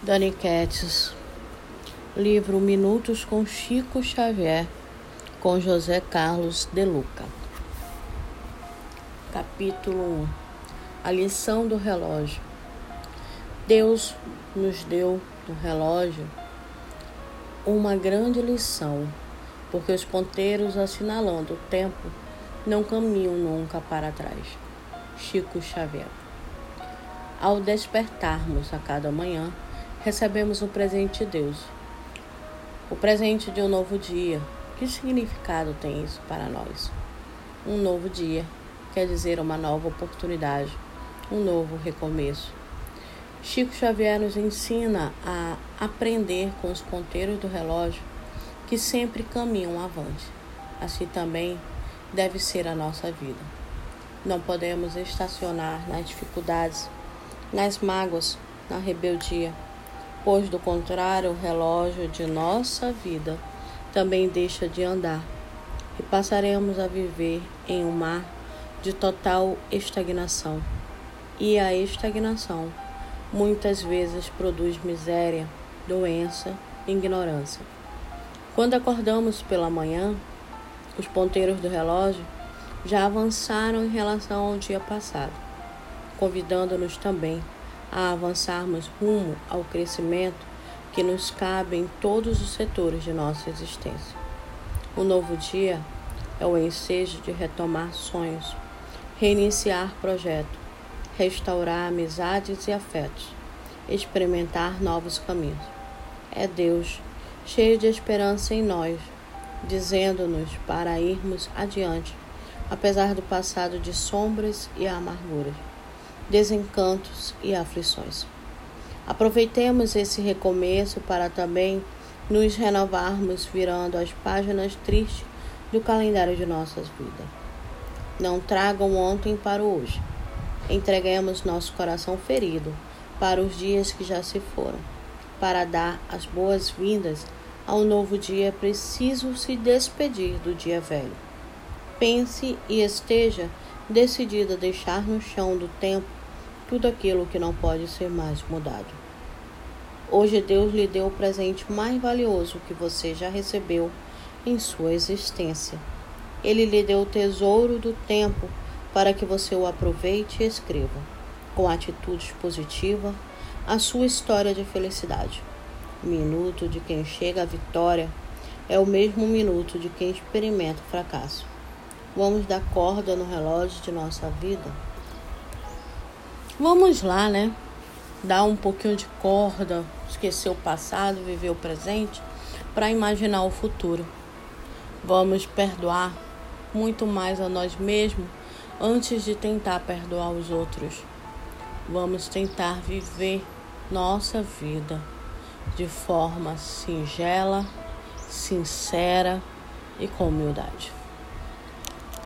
Dani Ketts, livro Minutos com Chico Xavier, com José Carlos de Luca. Capítulo 1 A lição do relógio. Deus nos deu no relógio uma grande lição, porque os ponteiros assinalando o tempo não caminham nunca para trás. Chico Xavier. Ao despertarmos a cada manhã, recebemos o presente de Deus. O presente de um novo dia. Que significado tem isso para nós? Um novo dia quer dizer uma nova oportunidade, um novo recomeço. Chico Xavier nos ensina a aprender com os ponteiros do relógio que sempre caminham avante. Assim também deve ser a nossa vida. Não podemos estacionar nas dificuldades, nas mágoas, na rebeldia pois do contrário, o relógio de nossa vida também deixa de andar e passaremos a viver em um mar de total estagnação. E a estagnação muitas vezes produz miséria, doença, ignorância. Quando acordamos pela manhã, os ponteiros do relógio já avançaram em relação ao dia passado, convidando-nos também a avançarmos rumo ao crescimento que nos cabe em todos os setores de nossa existência. O novo dia é o ensejo de retomar sonhos, reiniciar projeto, restaurar amizades e afetos, experimentar novos caminhos. É Deus, cheio de esperança em nós, dizendo-nos para irmos adiante, apesar do passado de sombras e amarguras desencantos e aflições. Aproveitemos esse recomeço para também nos renovarmos, virando as páginas tristes do calendário de nossas vidas. Não tragam ontem para o hoje. Entreguemos nosso coração ferido para os dias que já se foram. Para dar as boas-vindas ao novo dia, é preciso se despedir do dia velho. Pense e esteja decidido a deixar no chão do tempo tudo aquilo que não pode ser mais mudado. Hoje Deus lhe deu o presente mais valioso que você já recebeu em sua existência. Ele lhe deu o tesouro do tempo para que você o aproveite e escreva, com atitudes positivas, a sua história de felicidade. O minuto de quem chega à vitória é o mesmo minuto de quem experimenta o fracasso. Vamos dar corda no relógio de nossa vida? Vamos lá, né? Dar um pouquinho de corda, esquecer o passado, viver o presente, para imaginar o futuro. Vamos perdoar muito mais a nós mesmos antes de tentar perdoar os outros. Vamos tentar viver nossa vida de forma singela, sincera e com humildade.